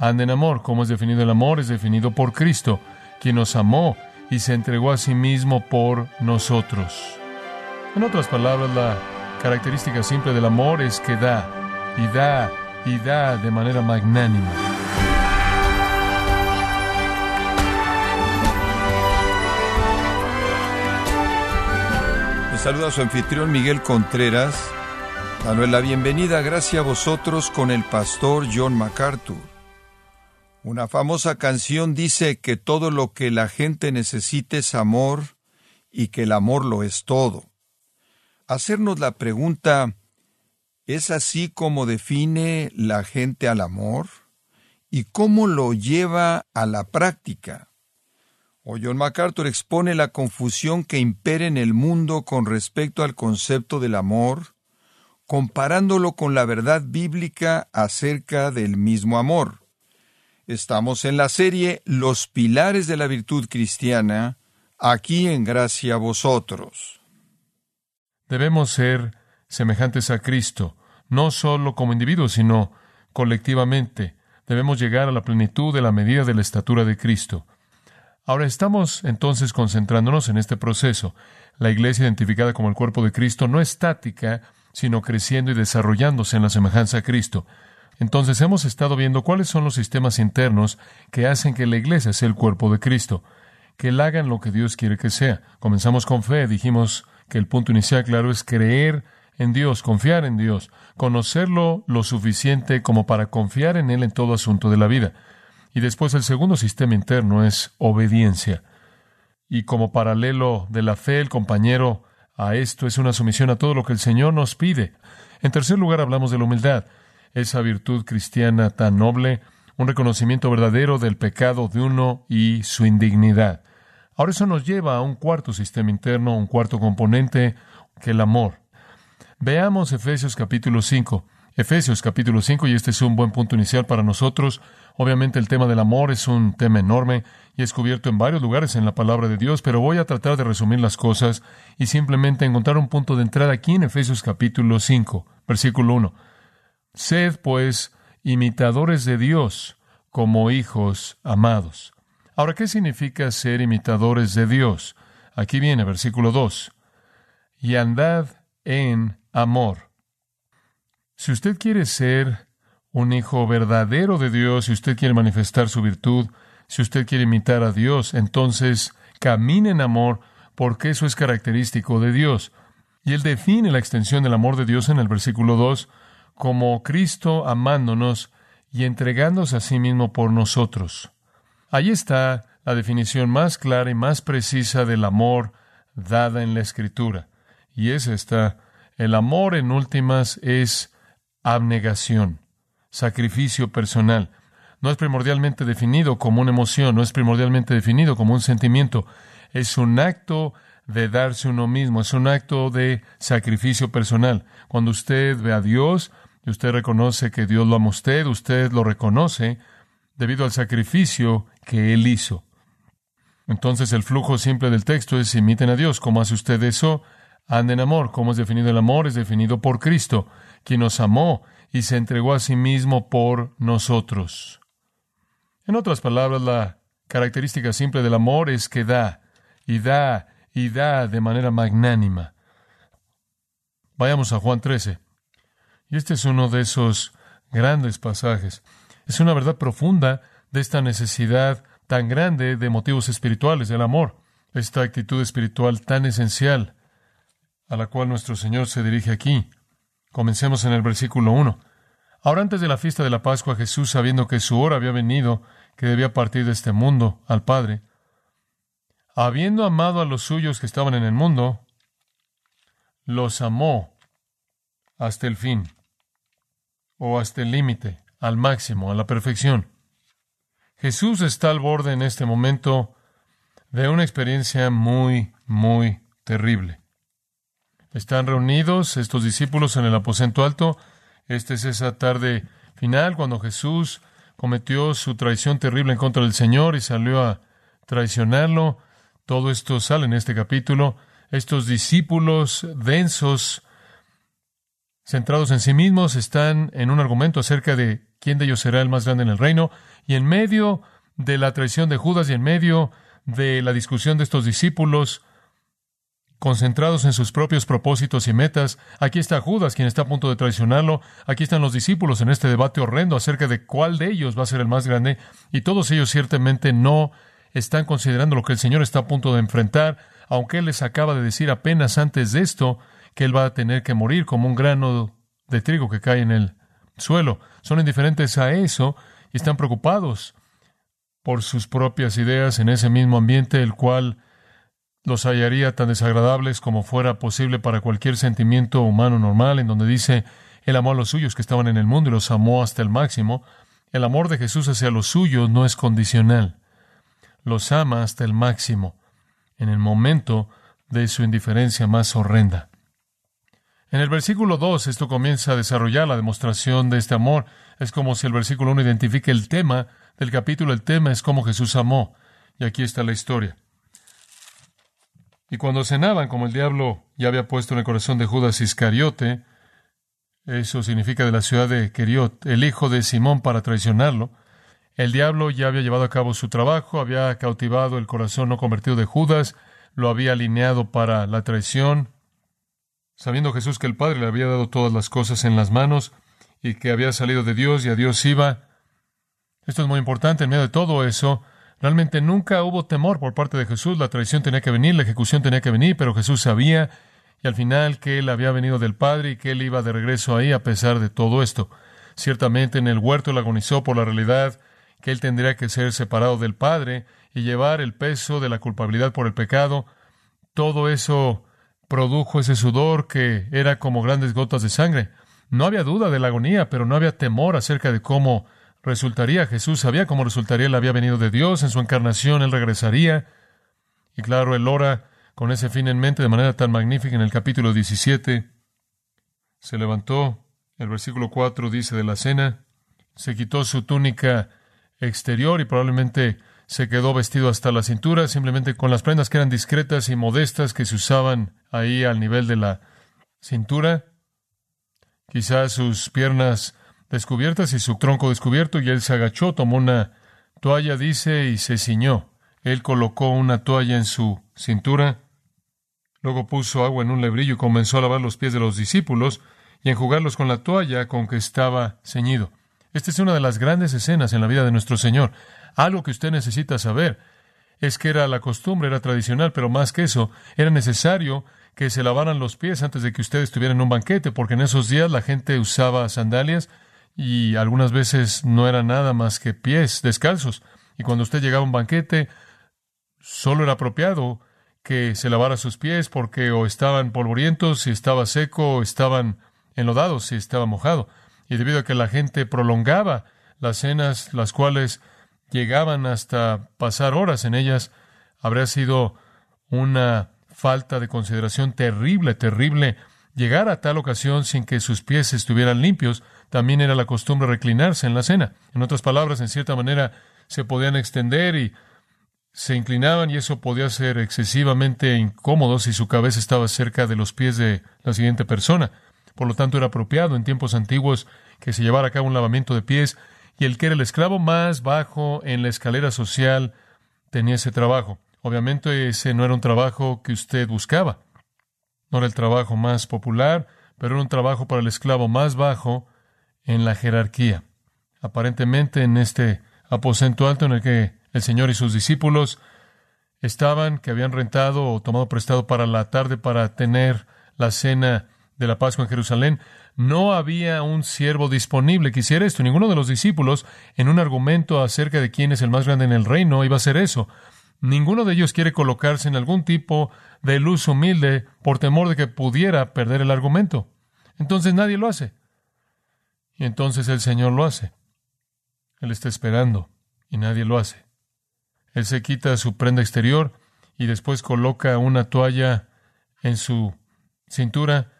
Anda en amor. ¿Cómo es definido el amor? Es definido por Cristo, quien nos amó y se entregó a sí mismo por nosotros. En otras palabras, la característica simple del amor es que da, y da, y da de manera magnánima. Le saluda a su anfitrión Miguel Contreras, dándole la bienvenida, gracias a vosotros, con el pastor John MacArthur. Una famosa canción dice que todo lo que la gente necesita es amor y que el amor lo es todo. Hacernos la pregunta, ¿es así como define la gente al amor? ¿Y cómo lo lleva a la práctica? O John MacArthur expone la confusión que impera en el mundo con respecto al concepto del amor, comparándolo con la verdad bíblica acerca del mismo amor. Estamos en la serie Los pilares de la virtud cristiana, aquí en gracia a vosotros. Debemos ser semejantes a Cristo, no solo como individuos, sino colectivamente. Debemos llegar a la plenitud de la medida de la estatura de Cristo. Ahora estamos entonces concentrándonos en este proceso. La iglesia identificada como el cuerpo de Cristo no es estática, sino creciendo y desarrollándose en la semejanza a Cristo. Entonces hemos estado viendo cuáles son los sistemas internos que hacen que la iglesia sea el cuerpo de Cristo, que él hagan lo que Dios quiere que sea. Comenzamos con fe, dijimos que el punto inicial claro es creer en Dios, confiar en Dios, conocerlo lo suficiente como para confiar en Él en todo asunto de la vida. Y después el segundo sistema interno es obediencia. Y como paralelo de la fe, el compañero a esto es una sumisión a todo lo que el Señor nos pide. En tercer lugar hablamos de la humildad esa virtud cristiana tan noble, un reconocimiento verdadero del pecado de uno y su indignidad. Ahora eso nos lleva a un cuarto sistema interno, un cuarto componente, que el amor. Veamos Efesios capítulo 5. Efesios capítulo 5, y este es un buen punto inicial para nosotros. Obviamente el tema del amor es un tema enorme y es cubierto en varios lugares en la palabra de Dios, pero voy a tratar de resumir las cosas y simplemente encontrar un punto de entrada aquí en Efesios capítulo 5, versículo 1. Sed, pues, imitadores de Dios como hijos amados. Ahora, ¿qué significa ser imitadores de Dios? Aquí viene versículo 2. Y andad en amor. Si usted quiere ser un hijo verdadero de Dios, si usted quiere manifestar su virtud, si usted quiere imitar a Dios, entonces camine en amor, porque eso es característico de Dios. Y él define la extensión del amor de Dios en el versículo 2 como Cristo amándonos y entregándose a sí mismo por nosotros. Ahí está la definición más clara y más precisa del amor dada en la Escritura. Y es esta, el amor en últimas es abnegación, sacrificio personal. No es primordialmente definido como una emoción, no es primordialmente definido como un sentimiento, es un acto de darse uno mismo, es un acto de sacrificio personal. Cuando usted ve a Dios, y usted reconoce que Dios lo ama a usted, usted lo reconoce debido al sacrificio que Él hizo. Entonces el flujo simple del texto es imiten a Dios. ¿Cómo hace usted eso? Ande en amor. ¿Cómo es definido el amor? Es definido por Cristo, quien nos amó y se entregó a sí mismo por nosotros. En otras palabras, la característica simple del amor es que da, y da, y da de manera magnánima. Vayamos a Juan 13. Y este es uno de esos grandes pasajes. Es una verdad profunda de esta necesidad tan grande de motivos espirituales, del amor, esta actitud espiritual tan esencial a la cual nuestro Señor se dirige aquí. Comencemos en el versículo 1. Ahora antes de la fiesta de la Pascua, Jesús, sabiendo que su hora había venido, que debía partir de este mundo al Padre, habiendo amado a los suyos que estaban en el mundo, los amó hasta el fin o hasta el límite, al máximo, a la perfección. Jesús está al borde en este momento de una experiencia muy, muy terrible. Están reunidos estos discípulos en el aposento alto. Esta es esa tarde final cuando Jesús cometió su traición terrible en contra del Señor y salió a traicionarlo. Todo esto sale en este capítulo. Estos discípulos densos centrados en sí mismos, están en un argumento acerca de quién de ellos será el más grande en el reino. Y en medio de la traición de Judas y en medio de la discusión de estos discípulos, concentrados en sus propios propósitos y metas. Aquí está Judas, quien está a punto de traicionarlo. Aquí están los discípulos en este debate horrendo acerca de cuál de ellos va a ser el más grande. Y todos ellos ciertamente no están considerando lo que el Señor está a punto de enfrentar, aunque Él les acaba de decir apenas antes de esto que Él va a tener que morir como un grano de trigo que cae en el suelo. Son indiferentes a eso y están preocupados por sus propias ideas en ese mismo ambiente, el cual los hallaría tan desagradables como fuera posible para cualquier sentimiento humano normal, en donde dice, Él amó a los suyos que estaban en el mundo y los amó hasta el máximo. El amor de Jesús hacia los suyos no es condicional. Los ama hasta el máximo, en el momento de su indiferencia más horrenda. En el versículo 2 esto comienza a desarrollar la demostración de este amor. Es como si el versículo 1 identifique el tema del capítulo. El tema es cómo Jesús amó. Y aquí está la historia. Y cuando cenaban, como el diablo ya había puesto en el corazón de Judas Iscariote, eso significa de la ciudad de Queriot, el hijo de Simón para traicionarlo, el diablo ya había llevado a cabo su trabajo, había cautivado el corazón no convertido de Judas, lo había alineado para la traición, sabiendo Jesús que el Padre le había dado todas las cosas en las manos y que había salido de Dios y a Dios iba. Esto es muy importante en medio de todo eso. Realmente nunca hubo temor por parte de Jesús. La traición tenía que venir, la ejecución tenía que venir, pero Jesús sabía y al final que él había venido del Padre y que él iba de regreso ahí a pesar de todo esto. Ciertamente en el huerto él agonizó por la realidad que él tendría que ser separado del Padre y llevar el peso de la culpabilidad por el pecado. Todo eso produjo ese sudor que era como grandes gotas de sangre. No había duda de la agonía, pero no había temor acerca de cómo resultaría. Jesús sabía cómo resultaría. Él había venido de Dios, en su encarnación Él regresaría. Y claro, Él ora con ese fin en mente de manera tan magnífica en el capítulo 17. Se levantó, el versículo 4 dice de la cena, se quitó su túnica exterior y probablemente se quedó vestido hasta la cintura, simplemente con las prendas que eran discretas y modestas que se usaban ahí al nivel de la cintura. Quizás sus piernas descubiertas y su tronco descubierto, y él se agachó, tomó una toalla, dice, y se ciñó. Él colocó una toalla en su cintura, luego puso agua en un lebrillo y comenzó a lavar los pies de los discípulos y enjugarlos con la toalla con que estaba ceñido. Esta es una de las grandes escenas en la vida de nuestro Señor. Algo que usted necesita saber es que era la costumbre, era tradicional, pero más que eso, era necesario que se lavaran los pies antes de que usted estuviera en un banquete, porque en esos días la gente usaba sandalias y algunas veces no era nada más que pies descalzos. Y cuando usted llegaba a un banquete, solo era apropiado que se lavara sus pies porque o estaban polvorientos, si estaba seco, o estaban enlodados, si estaba mojado. Y debido a que la gente prolongaba las cenas, las cuales llegaban hasta pasar horas en ellas, habría sido una falta de consideración terrible, terrible llegar a tal ocasión sin que sus pies estuvieran limpios, también era la costumbre reclinarse en la cena. En otras palabras, en cierta manera, se podían extender y se inclinaban y eso podía ser excesivamente incómodo si su cabeza estaba cerca de los pies de la siguiente persona. Por lo tanto, era apropiado en tiempos antiguos que se llevara a cabo un lavamiento de pies y el que era el esclavo más bajo en la escalera social tenía ese trabajo. Obviamente ese no era un trabajo que usted buscaba. No era el trabajo más popular, pero era un trabajo para el esclavo más bajo en la jerarquía. Aparentemente en este aposento alto en el que el Señor y sus discípulos estaban, que habían rentado o tomado prestado para la tarde para tener la cena de la Pascua en Jerusalén, no había un siervo disponible que hiciera esto. Ninguno de los discípulos, en un argumento acerca de quién es el más grande en el reino, iba a hacer eso. Ninguno de ellos quiere colocarse en algún tipo de luz humilde por temor de que pudiera perder el argumento. Entonces nadie lo hace. Y entonces el Señor lo hace. Él está esperando y nadie lo hace. Él se quita su prenda exterior y después coloca una toalla en su cintura,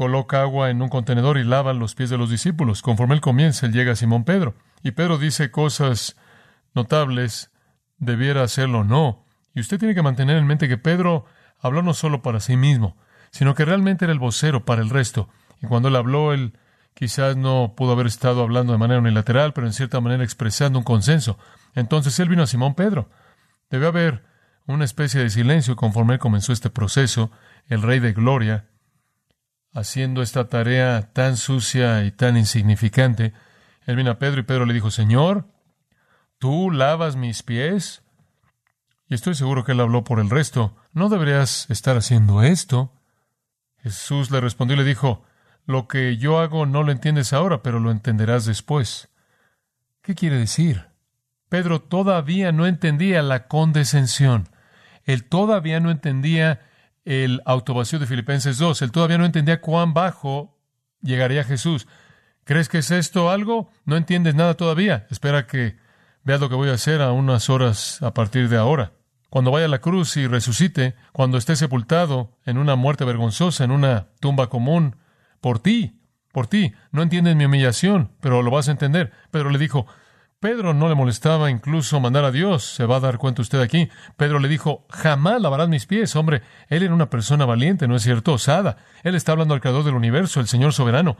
coloca agua en un contenedor y lava los pies de los discípulos. Conforme él comienza, él llega a Simón Pedro. Y Pedro dice cosas notables, debiera hacerlo no. Y usted tiene que mantener en mente que Pedro habló no solo para sí mismo, sino que realmente era el vocero para el resto. Y cuando él habló, él Quizás no pudo haber estado hablando de manera unilateral, pero en cierta manera expresando un consenso. Entonces él vino a Simón Pedro. Debe haber una especie de silencio conforme él comenzó este proceso, el Rey de Gloria, haciendo esta tarea tan sucia y tan insignificante. Él vino a Pedro y Pedro le dijo, Señor, ¿tú lavas mis pies? Y estoy seguro que él habló por el resto. No deberías estar haciendo esto. Jesús le respondió y le dijo, Lo que yo hago no lo entiendes ahora, pero lo entenderás después. ¿Qué quiere decir? Pedro todavía no entendía la condescensión. Él todavía no entendía el autovacío de Filipenses 2. Él todavía no entendía cuán bajo llegaría Jesús. ¿Crees que es esto algo? No entiendes nada todavía. Espera que veas lo que voy a hacer a unas horas a partir de ahora. Cuando vaya a la cruz y resucite, cuando esté sepultado en una muerte vergonzosa, en una tumba común, por ti, por ti. No entiendes mi humillación, pero lo vas a entender. Pedro le dijo, Pedro no le molestaba incluso mandar a Dios, se va a dar cuenta usted aquí. Pedro le dijo, jamás lavarás mis pies, hombre. Él era una persona valiente, ¿no es cierto? Osada. Él está hablando al creador del universo, el Señor soberano.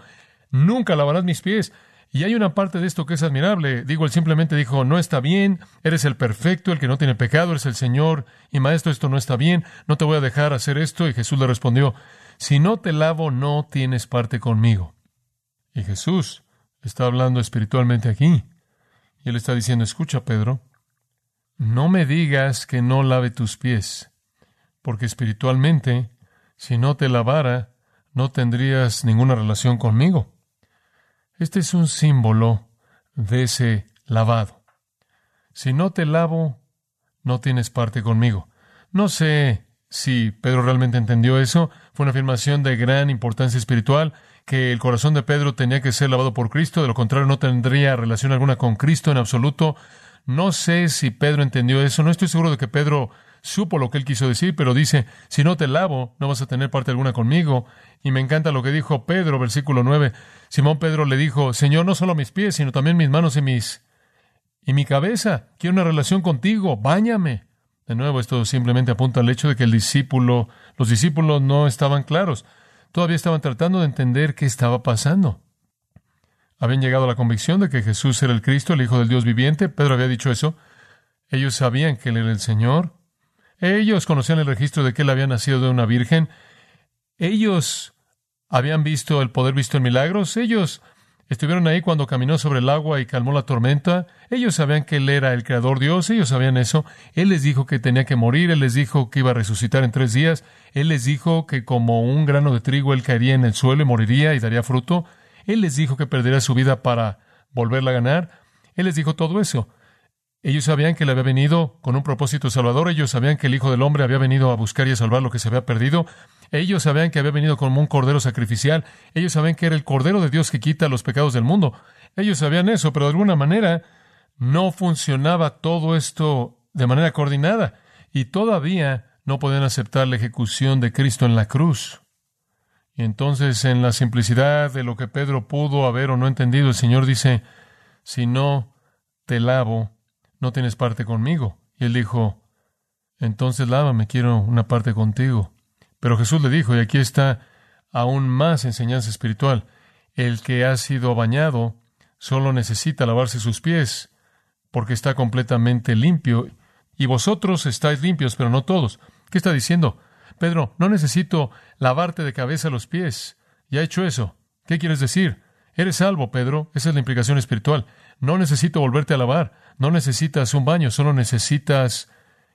Nunca lavarás mis pies. Y hay una parte de esto que es admirable. Digo, él simplemente dijo, no está bien, eres el perfecto, el que no tiene pecado, eres el Señor. Y maestro, esto no está bien, no te voy a dejar hacer esto. Y Jesús le respondió, si no te lavo, no tienes parte conmigo. Y Jesús está hablando espiritualmente aquí. Y él está diciendo, escucha, Pedro, no me digas que no lave tus pies, porque espiritualmente, si no te lavara, no tendrías ninguna relación conmigo. Este es un símbolo de ese lavado. Si no te lavo, no tienes parte conmigo. No sé si Pedro realmente entendió eso. Fue una afirmación de gran importancia espiritual que el corazón de Pedro tenía que ser lavado por Cristo, de lo contrario no tendría relación alguna con Cristo en absoluto. No sé si Pedro entendió eso, no estoy seguro de que Pedro supo lo que él quiso decir, pero dice, si no te lavo, no vas a tener parte alguna conmigo. Y me encanta lo que dijo Pedro, versículo 9. Simón Pedro le dijo, Señor, no solo mis pies, sino también mis manos y mis y mi cabeza. Quiero una relación contigo, báñame. De nuevo, esto simplemente apunta al hecho de que el discípulo, los discípulos no estaban claros. Todavía estaban tratando de entender qué estaba pasando. Habían llegado a la convicción de que Jesús era el Cristo, el Hijo del Dios viviente. Pedro había dicho eso. Ellos sabían que Él era el Señor. Ellos conocían el registro de que Él había nacido de una virgen. Ellos habían visto el poder visto en milagros. Ellos estuvieron ahí cuando caminó sobre el agua y calmó la tormenta. Ellos sabían que Él era el Creador Dios. Ellos sabían eso. Él les dijo que tenía que morir. Él les dijo que iba a resucitar en tres días. Él les dijo que como un grano de trigo él caería en el suelo y moriría y daría fruto. Él les dijo que perdería su vida para volverla a ganar. Él les dijo todo eso. Ellos sabían que él había venido con un propósito salvador. Ellos sabían que el Hijo del Hombre había venido a buscar y a salvar lo que se había perdido. Ellos sabían que había venido como un cordero sacrificial. Ellos sabían que era el cordero de Dios que quita los pecados del mundo. Ellos sabían eso, pero de alguna manera no funcionaba todo esto de manera coordinada. Y todavía no podían aceptar la ejecución de Cristo en la cruz. Y entonces, en la simplicidad de lo que Pedro pudo haber o no entendido, el Señor dice, si no te lavo, no tienes parte conmigo. Y él dijo, entonces lávame, quiero una parte contigo. Pero Jesús le dijo, y aquí está aún más enseñanza espiritual, el que ha sido bañado solo necesita lavarse sus pies, porque está completamente limpio y vosotros estáis limpios, pero no todos. ¿Qué está diciendo? Pedro, no necesito lavarte de cabeza los pies. Ya he hecho eso. ¿Qué quieres decir? Eres salvo, Pedro. Esa es la implicación espiritual. No necesito volverte a lavar. No necesitas un baño. Solo necesitas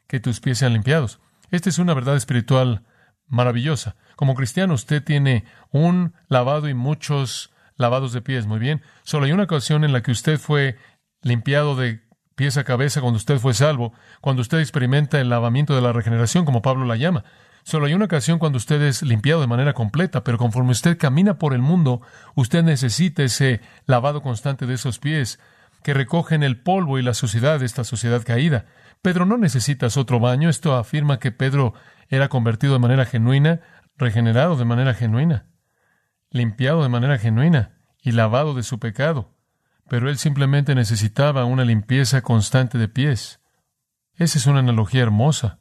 que tus pies sean limpiados. Esta es una verdad espiritual maravillosa. Como cristiano, usted tiene un lavado y muchos lavados de pies. Muy bien. Solo hay una ocasión en la que usted fue limpiado de pies a cabeza cuando usted fue salvo, cuando usted experimenta el lavamiento de la regeneración, como Pablo la llama. Solo hay una ocasión cuando usted es limpiado de manera completa, pero conforme usted camina por el mundo, usted necesita ese lavado constante de esos pies que recogen el polvo y la suciedad de esta sociedad caída. Pedro, no necesitas otro baño. Esto afirma que Pedro era convertido de manera genuina, regenerado de manera genuina, limpiado de manera genuina y lavado de su pecado pero él simplemente necesitaba una limpieza constante de pies. Esa es una analogía hermosa.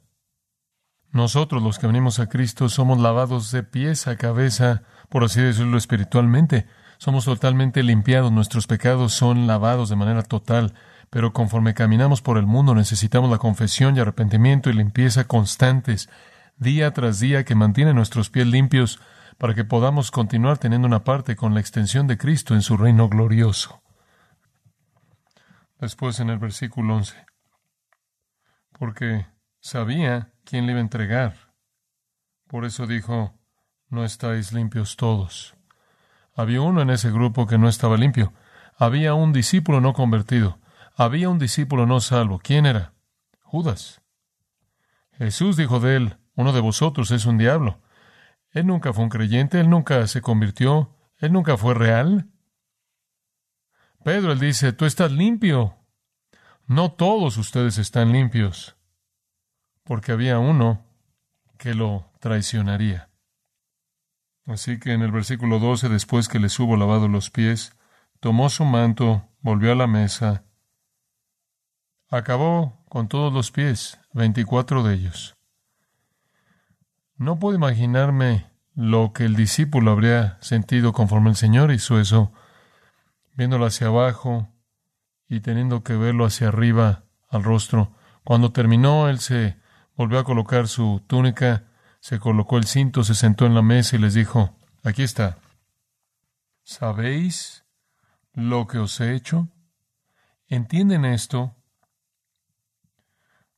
Nosotros los que venimos a Cristo somos lavados de pies a cabeza, por así decirlo espiritualmente. Somos totalmente limpiados, nuestros pecados son lavados de manera total, pero conforme caminamos por el mundo necesitamos la confesión y arrepentimiento y limpieza constantes, día tras día, que mantienen nuestros pies limpios para que podamos continuar teniendo una parte con la extensión de Cristo en su reino glorioso. Después en el versículo 11, porque sabía quién le iba a entregar. Por eso dijo, no estáis limpios todos. Había uno en ese grupo que no estaba limpio. Había un discípulo no convertido. Había un discípulo no salvo. ¿Quién era? Judas. Jesús dijo de él, uno de vosotros es un diablo. Él nunca fue un creyente, él nunca se convirtió, él nunca fue real. Pedro, él dice, tú estás limpio. No todos ustedes están limpios, porque había uno que lo traicionaría. Así que en el versículo 12, después que les hubo lavado los pies, tomó su manto, volvió a la mesa, acabó con todos los pies, veinticuatro de ellos. No puedo imaginarme lo que el discípulo habría sentido conforme el Señor hizo eso, viéndolo hacia abajo y teniendo que verlo hacia arriba al rostro. Cuando terminó, él se volvió a colocar su túnica, se colocó el cinto, se sentó en la mesa y les dijo, aquí está. ¿Sabéis lo que os he hecho? ¿Entienden esto?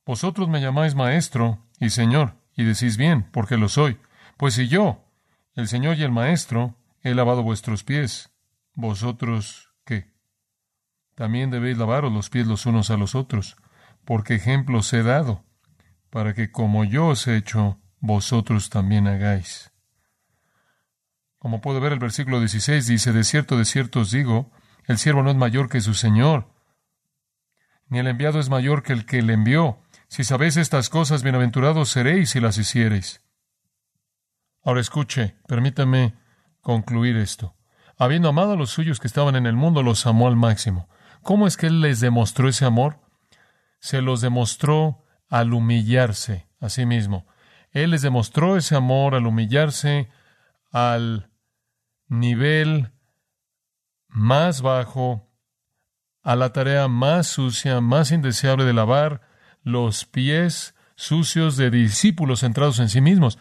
Vosotros me llamáis maestro y señor, y decís bien, porque lo soy. Pues si yo, el Señor y el Maestro, he lavado vuestros pies, vosotros qué? También debéis lavaros los pies los unos a los otros, porque ejemplos he dado, para que como yo os he hecho, vosotros también hagáis. Como puede ver el versículo 16 dice, de cierto, de cierto os digo, el siervo no es mayor que su Señor, ni el enviado es mayor que el que le envió. Si sabéis estas cosas, bienaventurados seréis si las hiciereis. Ahora escuche, permítame concluir esto. Habiendo amado a los suyos que estaban en el mundo, los amó al máximo. ¿Cómo es que Él les demostró ese amor? Se los demostró al humillarse a sí mismo. Él les demostró ese amor al humillarse al nivel más bajo, a la tarea más sucia, más indeseable de lavar los pies sucios de discípulos centrados en sí mismos.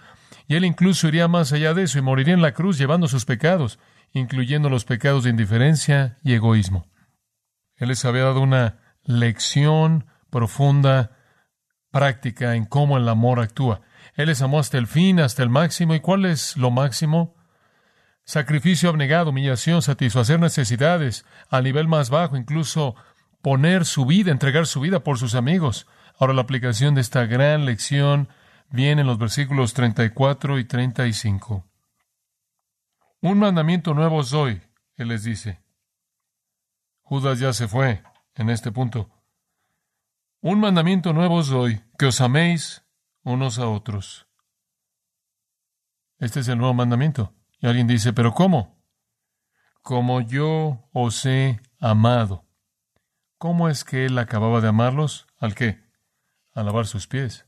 Y él incluso iría más allá de eso y moriría en la cruz llevando sus pecados, incluyendo los pecados de indiferencia y egoísmo. Él les había dado una lección profunda, práctica en cómo el amor actúa. Él les amó hasta el fin, hasta el máximo. ¿Y cuál es lo máximo? Sacrificio abnegado, humillación, satisfacer necesidades al nivel más bajo, incluso poner su vida, entregar su vida por sus amigos. Ahora la aplicación de esta gran lección viene en los versículos 34 y 35. Un mandamiento nuevo os doy, Él les dice. Judas ya se fue en este punto. Un mandamiento nuevo os doy, que os améis unos a otros. Este es el nuevo mandamiento. Y alguien dice, pero ¿cómo? Como yo os he amado. ¿Cómo es que él acababa de amarlos? ¿Al qué? A lavar sus pies.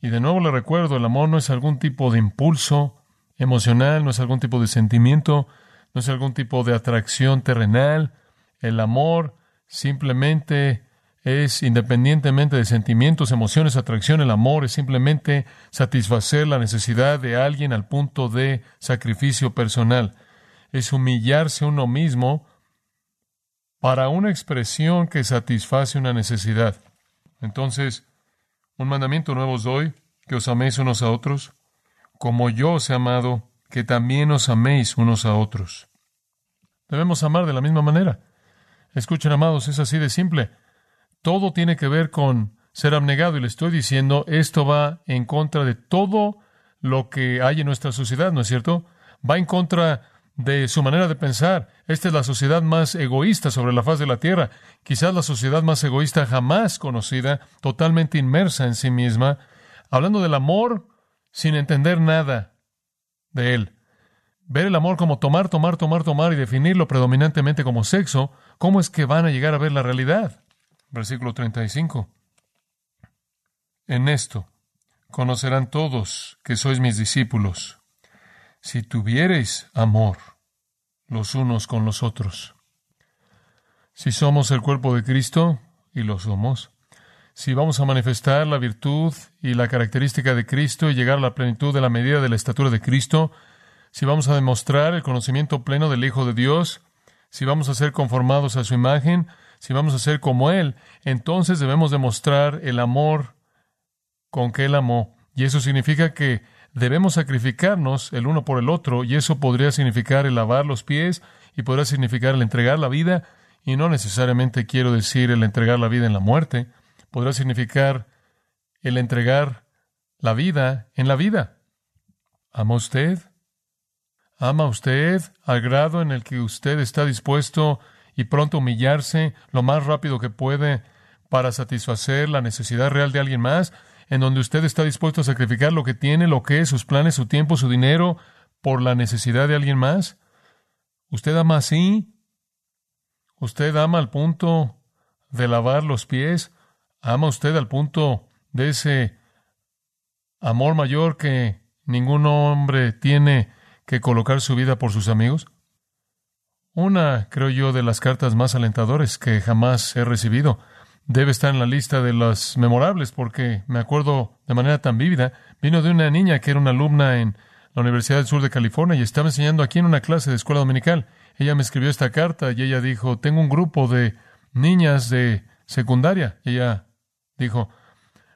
Y de nuevo le recuerdo, el amor no es algún tipo de impulso emocional, no es algún tipo de sentimiento, no es algún tipo de atracción terrenal. El amor simplemente es independientemente de sentimientos, emociones, atracción, el amor es simplemente satisfacer la necesidad de alguien al punto de sacrificio personal. Es humillarse uno mismo para una expresión que satisface una necesidad. Entonces, un mandamiento nuevo os doy, que os améis unos a otros, como yo os he amado, que también os améis unos a otros. Debemos amar de la misma manera. Escuchen, amados, es así de simple. Todo tiene que ver con ser abnegado y le estoy diciendo, esto va en contra de todo lo que hay en nuestra sociedad, ¿no es cierto? Va en contra de su manera de pensar. Esta es la sociedad más egoísta sobre la faz de la tierra, quizás la sociedad más egoísta jamás conocida, totalmente inmersa en sí misma, hablando del amor sin entender nada de él. Ver el amor como tomar, tomar, tomar, tomar y definirlo predominantemente como sexo, ¿cómo es que van a llegar a ver la realidad? Versículo 35. En esto conocerán todos que sois mis discípulos, si tuviereis amor los unos con los otros. Si somos el cuerpo de Cristo, y lo somos, si vamos a manifestar la virtud y la característica de Cristo y llegar a la plenitud de la medida de la estatura de Cristo, si vamos a demostrar el conocimiento pleno del Hijo de Dios, si vamos a ser conformados a su imagen, si vamos a ser como Él, entonces debemos demostrar el amor con que Él amó. Y eso significa que debemos sacrificarnos el uno por el otro, y eso podría significar el lavar los pies, y podría significar el entregar la vida, y no necesariamente quiero decir el entregar la vida en la muerte, podrá significar el entregar la vida en la vida. ¿Ama usted? ¿Ama usted al grado en el que usted está dispuesto y pronto humillarse lo más rápido que puede para satisfacer la necesidad real de alguien más? en donde usted está dispuesto a sacrificar lo que tiene, lo que es, sus planes, su tiempo, su dinero, por la necesidad de alguien más? ¿Usted ama así? ¿Usted ama al punto de lavar los pies? ¿Ama usted al punto de ese amor mayor que ningún hombre tiene que colocar su vida por sus amigos? Una, creo yo, de las cartas más alentadoras que jamás he recibido. Debe estar en la lista de las memorables porque me acuerdo de manera tan vívida. Vino de una niña que era una alumna en la Universidad del Sur de California y estaba enseñando aquí en una clase de escuela dominical. Ella me escribió esta carta y ella dijo, tengo un grupo de niñas de secundaria. Ella dijo,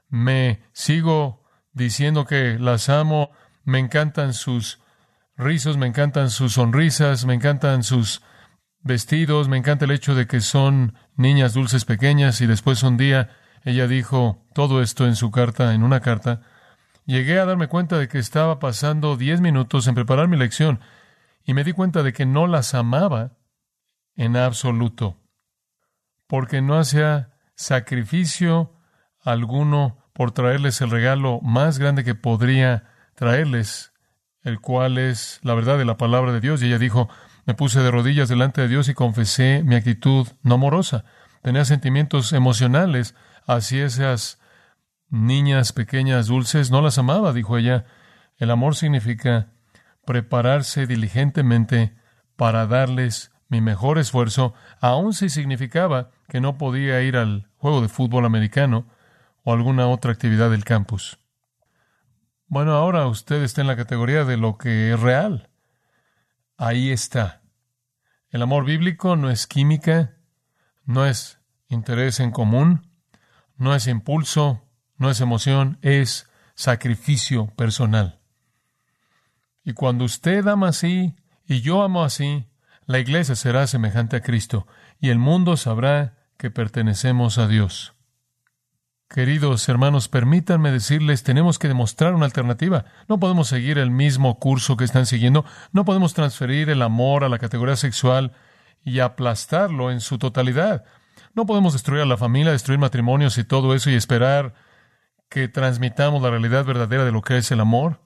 me sigo diciendo que las amo, me encantan sus rizos, me encantan sus sonrisas, me encantan sus vestidos, me encanta el hecho de que son niñas dulces pequeñas y después un día ella dijo todo esto en su carta, en una carta, llegué a darme cuenta de que estaba pasando diez minutos en preparar mi lección y me di cuenta de que no las amaba en absoluto, porque no hacía sacrificio alguno por traerles el regalo más grande que podría traerles, el cual es la verdad de la palabra de Dios. Y ella dijo, me puse de rodillas delante de Dios y confesé mi actitud no amorosa. Tenía sentimientos emocionales hacia esas niñas pequeñas dulces. No las amaba, dijo ella. El amor significa prepararse diligentemente para darles mi mejor esfuerzo, aun si significaba que no podía ir al juego de fútbol americano o alguna otra actividad del campus. Bueno, ahora usted está en la categoría de lo que es real. Ahí está. El amor bíblico no es química, no es interés en común, no es impulso, no es emoción, es sacrificio personal. Y cuando usted ama así y yo amo así, la iglesia será semejante a Cristo y el mundo sabrá que pertenecemos a Dios. Queridos hermanos, permítanme decirles, tenemos que demostrar una alternativa. No podemos seguir el mismo curso que están siguiendo, no podemos transferir el amor a la categoría sexual y aplastarlo en su totalidad. No podemos destruir a la familia, destruir matrimonios y todo eso y esperar que transmitamos la realidad verdadera de lo que es el amor.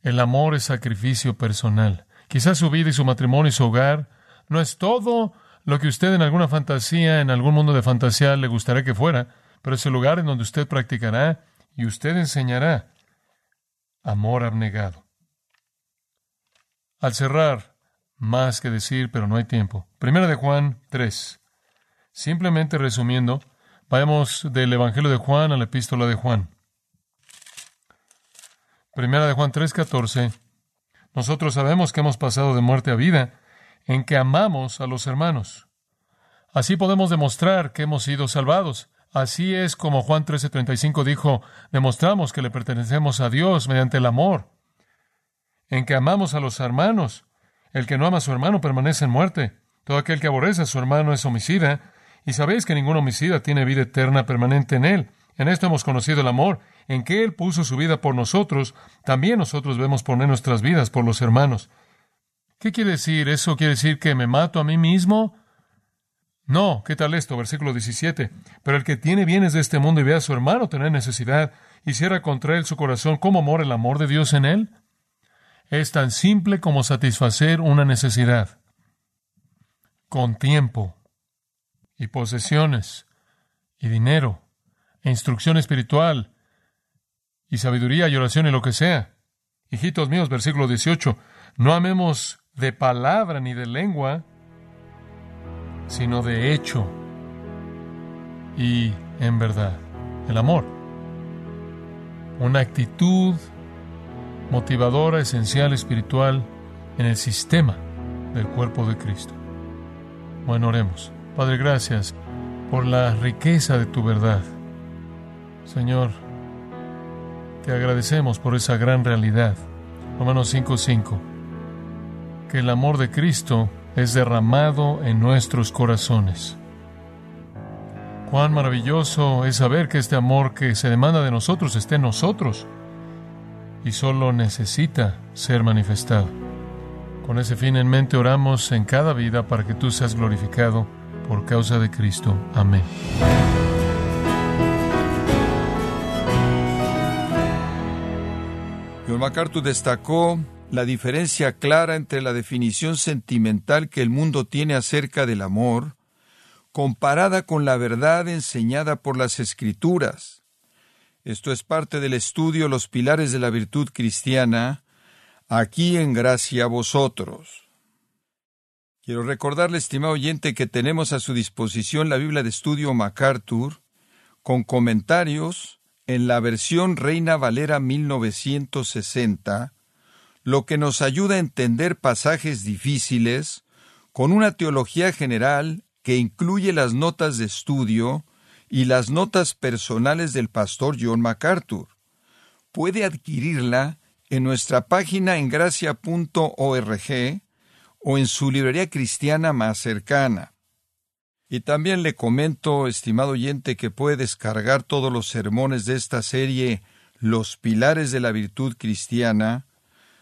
El amor es sacrificio personal. Quizás su vida y su matrimonio y su hogar no es todo lo que usted en alguna fantasía, en algún mundo de fantasía le gustaría que fuera, pero es el lugar en donde usted practicará y usted enseñará amor abnegado. Al cerrar, más que decir, pero no hay tiempo. Primera de Juan 3. Simplemente resumiendo, vayamos del Evangelio de Juan a la epístola de Juan. Primera de Juan 3:14. Nosotros sabemos que hemos pasado de muerte a vida en que amamos a los hermanos. Así podemos demostrar que hemos sido salvados. Así es como Juan 13:35 dijo, demostramos que le pertenecemos a Dios mediante el amor, en que amamos a los hermanos. El que no ama a su hermano permanece en muerte. Todo aquel que aborrece a su hermano es homicida, y sabéis que ningún homicida tiene vida eterna permanente en él. En esto hemos conocido el amor, en que Él puso su vida por nosotros, también nosotros debemos poner nuestras vidas por los hermanos. ¿Qué quiere decir? ¿Eso quiere decir que me mato a mí mismo? No, ¿qué tal esto? Versículo 17. Pero el que tiene bienes de este mundo y ve a su hermano tener necesidad y cierra contra él su corazón, ¿cómo mora el amor de Dios en él? Es tan simple como satisfacer una necesidad. Con tiempo y posesiones y dinero e instrucción espiritual y sabiduría y oración y lo que sea. Hijitos míos, versículo 18, no amemos de palabra ni de lengua, sino de hecho y en verdad. El amor. Una actitud motivadora, esencial, espiritual en el sistema del cuerpo de Cristo. Bueno, oremos. Padre, gracias por la riqueza de tu verdad. Señor, te agradecemos por esa gran realidad. Romanos 5:5. Que el amor de Cristo es derramado en nuestros corazones. Cuán maravilloso es saber que este amor que se demanda de nosotros esté en nosotros y solo necesita ser manifestado. Con ese fin en mente oramos en cada vida para que tú seas glorificado por causa de Cristo. Amén. John MacArthur destacó la diferencia clara entre la definición sentimental que el mundo tiene acerca del amor, comparada con la verdad enseñada por las Escrituras. Esto es parte del estudio Los pilares de la virtud cristiana, aquí en gracia vosotros. Quiero recordarle, estimado oyente, que tenemos a su disposición la Biblia de Estudio MacArthur, con comentarios en la versión Reina Valera 1960, lo que nos ayuda a entender pasajes difíciles con una teología general que incluye las notas de estudio y las notas personales del pastor John MacArthur. Puede adquirirla en nuestra página en gracia.org o en su librería cristiana más cercana. Y también le comento, estimado oyente, que puede descargar todos los sermones de esta serie Los Pilares de la Virtud Cristiana,